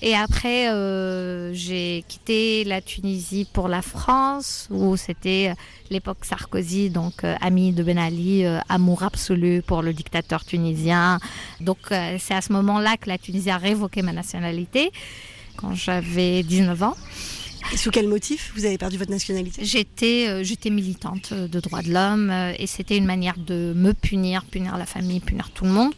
et après, euh, j'ai quitté la Tunisie pour la France, où c'était l'époque Sarkozy, donc euh, ami de Ben Ali, euh, amour absolu pour le dictateur tunisien. Donc euh, c'est à ce moment-là que la Tunisie a révoqué ma nationalité, quand j'avais 19 ans. Sous quel motif vous avez perdu votre nationalité? J'étais euh, j'étais militante de droits de l'homme euh, et c'était une manière de me punir, punir la famille, punir tout le monde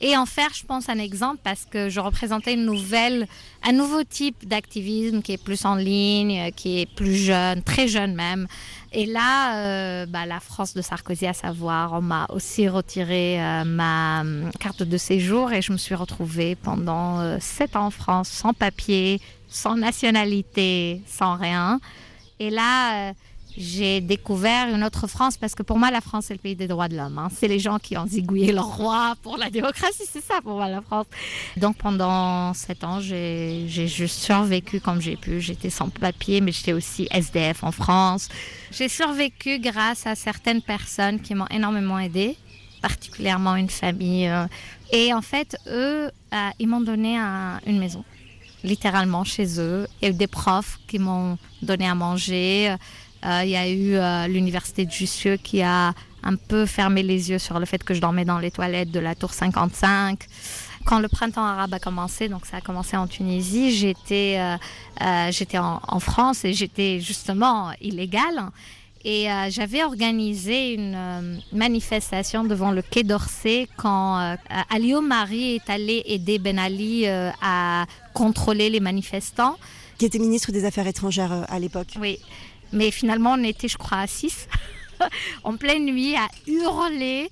et en faire, je pense, un exemple parce que je représentais une nouvelle, un nouveau type d'activisme qui est plus en ligne, euh, qui est plus jeune, très jeune même. Et là, euh, bah, la France de Sarkozy, à savoir, on m'a aussi retiré euh, ma carte de séjour et je me suis retrouvée pendant euh, sept ans en France sans papier, sans nationalité, sans rien. Et là, euh, j'ai découvert une autre France parce que pour moi, la France, c'est le pays des droits de l'homme. hein. C'est les gens qui ont zigouillé leur roi pour la démocratie, c'est ça pour moi, la France. Donc pendant sept ans, j'ai juste survécu comme j'ai pu. J'étais sans papier, mais j'étais aussi SDF en France. J'ai survécu grâce à certaines personnes qui m'ont énormément aidée, particulièrement une famille. euh, et en fait, eux, euh, ils m'ont donné un- une maison littéralement chez eux. Il y a eu des profs qui m'ont donné à manger. Euh, il y a eu euh, l'université de Jussieu qui a un peu fermé les yeux sur le fait que je dormais dans les toilettes de la tour 55. Quand le printemps arabe a commencé, donc ça a commencé en Tunisie, j'étais euh, j'étais en, en France et j'étais justement illégale. Et j'avais organisé une manifestation devant le Quai d'Orsay quand euh, Ali Omari est allé aider Ben Ali à contrôler les manifestants. Qui était ministre des Affaires étrangères euh, à l'époque. Oui, mais finalement on était, je crois, à 6 en pleine nuit à hurler.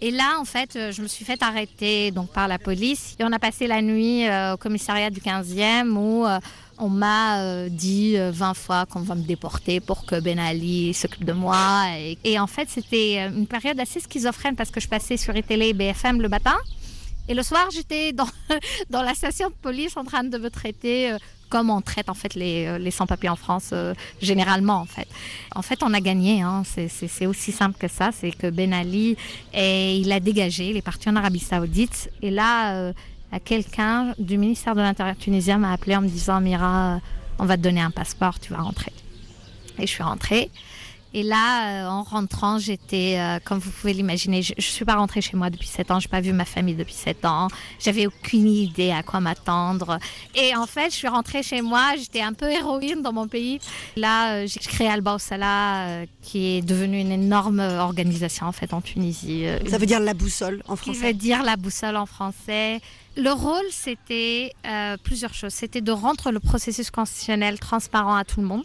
Et là, en fait, euh, je me suis fait arrêter donc par la police. Et on a passé la nuit euh, au commissariat du 15e où euh, on m'a euh, dit euh, 20 fois qu'on va me déporter pour que Ben Ali s'occupe de moi. Et, et en fait, c'était une période assez schizophrène parce que je passais sur iTélé et BFM le matin. Et le soir, j'étais dans, dans la station de police en train de me traiter euh, comme on traite en fait les, euh, les sans-papiers en France euh, généralement en fait. En fait, on a gagné. Hein. C'est- aussi simple que ça. C'est que Ben Ali, et il a dégagé, il est parti en Arabie Saoudite. Et là, quelqu'un du ministère de l'Intérieur tunisien m'a appelé en me disant Mira, on va te donner un passeport, tu vas rentrer. Et je suis rentrée. Et là, euh, en rentrant, j'étais, euh, comme vous pouvez l'imaginer, je ne suis pas rentrée chez moi depuis 7 ans, je n'ai pas vu ma famille depuis 7 ans, j'avais aucune idée à quoi m'attendre. Et en fait, je suis rentrée chez moi, j'étais un peu héroïne dans mon pays. Là, euh, j'ai créé Alba Ossala, euh, qui est devenue une énorme organisation en fait en Tunisie. euh, Ça veut dire la boussole en français. veut dire la boussole en français. Le rôle, c'était euh, plusieurs choses. C'était de rendre le processus constitutionnel transparent à tout le monde.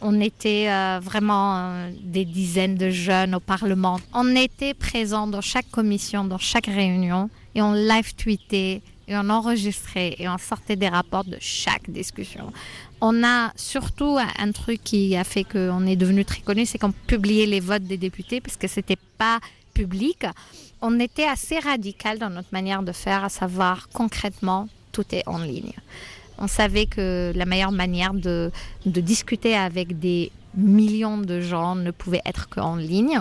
On était euh, vraiment euh, des dizaines de jeunes au Parlement. On était présents dans chaque commission, dans chaque réunion, et on live tweetait, et on enregistrait, et on sortait des rapports de chaque discussion. On a surtout un truc qui a fait qu'on est devenu très connu, c'est qu'on publiait les votes des députés, parce que c'était pas public. On était assez radical dans notre manière de faire, à savoir concrètement, tout est en ligne. On savait que la meilleure manière de, discuter avec des millions de gens ne pouvait être qu'en ligne.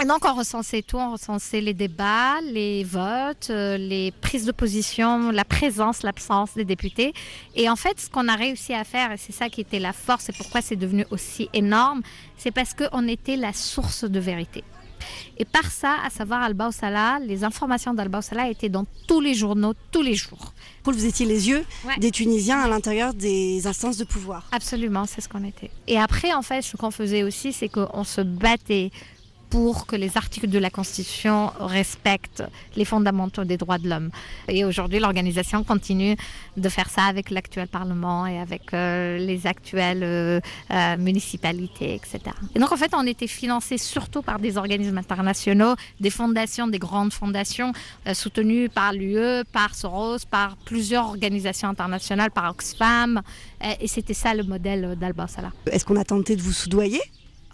Et donc on recensait tout, on recensait les débats, les votes, euh, les prises de position, la présence, l'absence des députés. Et en fait, ce qu'on a réussi à faire, et c'est ça qui était la force et pourquoi c'est devenu aussi énorme, c'est parce qu'on était la source de vérité. Et par ça, à savoir Alba Ossala, les informations d'Alba Ossala étaient dans tous les journaux, tous les jours. Paul, vous étiez les yeux des Tunisiens à l'intérieur des instances de pouvoir. Absolument, c'est ce qu'on était. Et après, en fait, ce qu'on faisait aussi, c'est qu'on se battait pour que les articles de la Constitution respectent les fondamentaux des droits de l'homme. Et aujourd'hui, l'organisation continue de faire ça avec l'actuel Parlement et avec euh, les actuelles euh, euh, municipalités, etc. Et donc, en fait, on était financé surtout par des organismes internationaux, des fondations, des grandes fondations soutenues par l'UE, par Soros, par plusieurs organisations internationales, par Oxfam. et c'était ça le modèle d'Alba Salah. Est-ce qu'on a tenté de vous soudoyer?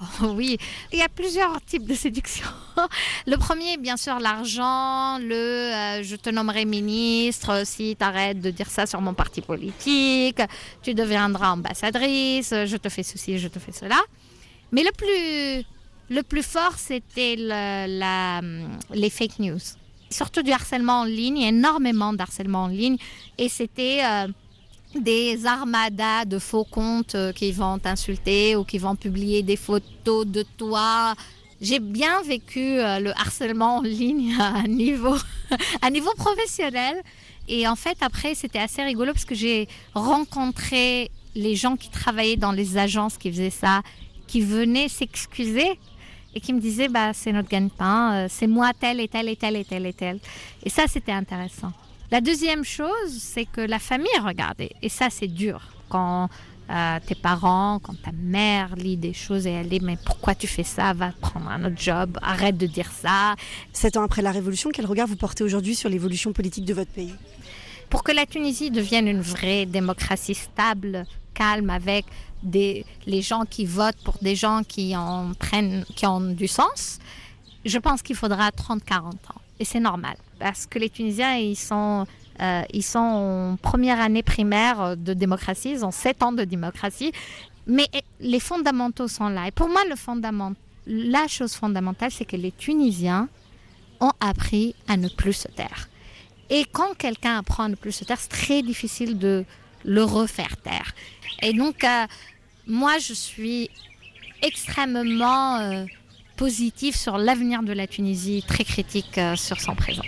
Oh oui, il y a plusieurs types de séduction. Le premier, bien sûr, l'argent, le euh, je te nommerai ministre si tu arrêtes de dire ça sur mon parti politique, tu deviendras ambassadrice, je te fais ceci, je te fais cela. Mais le plus, le plus fort, c'était la, les fake news. Surtout du harcèlement en ligne, énormément d'harcèlement en ligne. Et c'était... Euh, des armadas de faux comptes euh, qui vont t'insulter ou qui vont publier des photos de toi. J'ai bien vécu euh, le harcèlement en ligne à un niveau, à niveau professionnel. Et en fait, après, c'était assez rigolo parce que j'ai rencontré les gens qui travaillaient dans les agences qui faisaient ça, qui venaient s'excuser et qui me disaient bah, c'est notre gagne-pain, euh, c'est moi tel et tel et tel et tel et tel. Et ça, c'était intéressant. La deuxième chose, c'est que la famille regardait. Et ça, c'est dur. Quand euh, tes parents, quand ta mère lit des choses et elle dit mais pourquoi tu fais ça? Va prendre un autre job, arrête de dire ça. Sept ans après la Révolution, quel regard vous portez aujourd'hui sur l'évolution politique de votre pays? Pour que la Tunisie devienne une vraie démocratie stable, calme, avec des, les gens qui votent pour des gens qui en prennent, qui ont du sens, je pense qu'il faudra 30-40 ans. Et c'est normal parce que les Tunisiens, ils sont, euh, ils sont en première année primaire de démocratie, ils ont sept ans de démocratie, mais les fondamentaux sont là. Et pour moi, le fondament, la chose fondamentale, c'est que les Tunisiens ont appris à ne plus se taire. Et quand quelqu'un apprend à ne plus se taire, c'est très difficile de le refaire taire. Et donc, euh, moi, je suis extrêmement... Euh, positif sur l'avenir de la Tunisie, très critique sur son présent.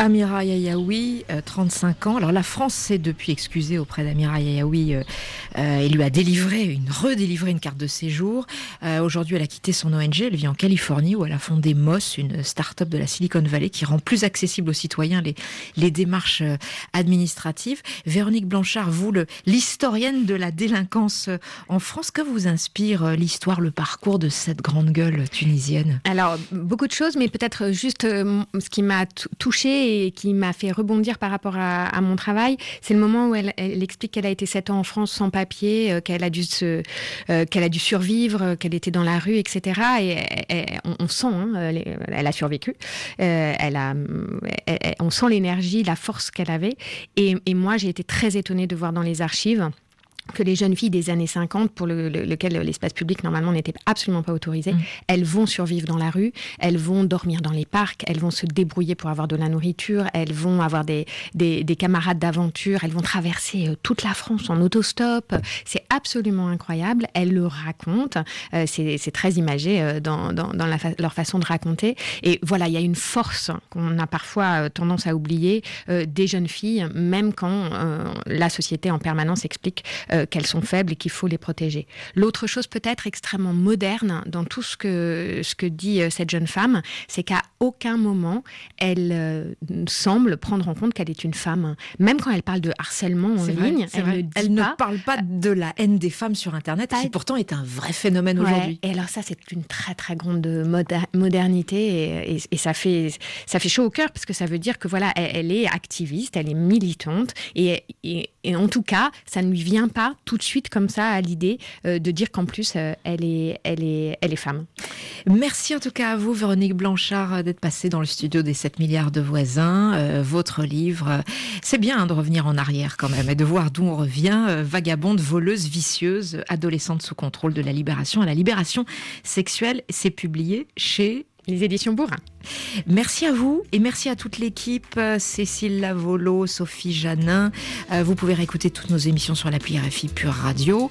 Amira Yayaoui, 35 euh, ans. Alors la France s'est depuis excusée auprès d'Amira Yayaoui euh, euh, et lui a délivré, une redélivré une carte de séjour. Aujourd'hui, elle a quitté son ONG. Elle vit en Californie où elle a fondé Moss, une start-up de la Silicon Valley qui rend plus accessible aux citoyens les, les démarches administratives. Véronique Blanchard, vous, l'historienne de la délinquance en France, que vous inspire l'histoire, le parcours de cette grande gueule tunisienne? Alors, beaucoup de choses, mais peut-être juste ce qui m'a touchée et qui m'a fait rebondir par rapport à, mon travail, c'est le moment où elle, explique qu'elle a été sept ans en France sans papier, euh, qu'elle a dû euh, a dû survivre, euh, qu'elle était dans la rue, etc. Et, on, sent, hein, elle, a survécu. elle a, on sent l'énergie, la force qu'elle avait. Et, et moi, j'ai été très étonnée de voir dans les archives que les jeunes filles des années 50, pour le, lequel l'espace public normalement n'était absolument pas autorisé, mm. elles vont survivre dans la rue, elles vont dormir dans les parcs, elles vont se débrouiller pour avoir de la nourriture, elles vont avoir des, des, camarades d'aventure, elles vont traverser euh, toute la France en autostop. C'est absolument incroyable. Elles le racontent. Euh, c'est très imagé euh, dans, dans, dans leur façon de raconter. Et voilà, il y a une force qu'on a parfois tendance à oublier des jeunes filles, même quand la société en permanence explique euh, qu'elles sont faibles et qu'il faut les protéger. L'autre chose peut-être extrêmement moderne dans tout ce que, ce que dit euh, cette jeune femme, c'est qu'à aucun moment elle euh, semble prendre en compte qu'elle est une femme. Même quand elle parle de harcèlement en ligne, elle, ne, parle pas de la haine des femmes sur Internet, qui pourtant est un vrai phénomène aujourd'hui. Et alors ça, c'est une très très grande modernité et, ça fait ça fait chaud au cœur parce que ça veut dire que voilà, elle, est activiste, elle est militante et, et, en tout cas, ça ne lui vient pas tout de suite comme ça à l'idée euh, de dire qu'en plus euh, elle est, elle est, elle est femme. Merci en tout cas à vous, Véronique Blanchard, euh, d'être passée dans le studio des 7 milliards de voisins. votre livre, c'est bien de revenir en arrière quand même et de voir d'où on revient. vagabonde, voleuse, vicieuse, adolescente sous contrôle de la libération à la libération sexuelle. C'est publié chez les éditions Bourrin. Merci à vous et merci à toute l'équipe, Cécile Lavolo, Sophie Janin. Euh, vous pouvez réécouter toutes nos émissions sur l'appli RFI Pure Radio.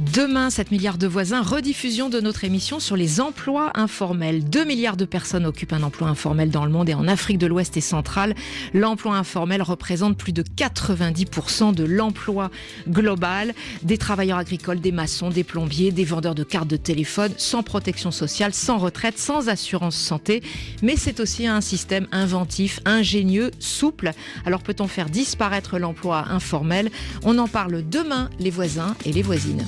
Demain, 7 milliards de voisins, rediffusion de notre émission sur les emplois informels. 2 milliards de personnes occupent un emploi informel dans le monde et en Afrique de l'Ouest et centrale, l'emploi informel représente plus de 90% de l'emploi global. Des travailleurs agricoles, des maçons, des plombiers, des vendeurs de cartes de téléphone, sans protection sociale, sans retraite, sans assurance santé. Mais c'est aussi un système inventif, ingénieux, souple. Alors peut-on faire disparaître l'emploi informel? On en parle demain, les voisins et les voisines.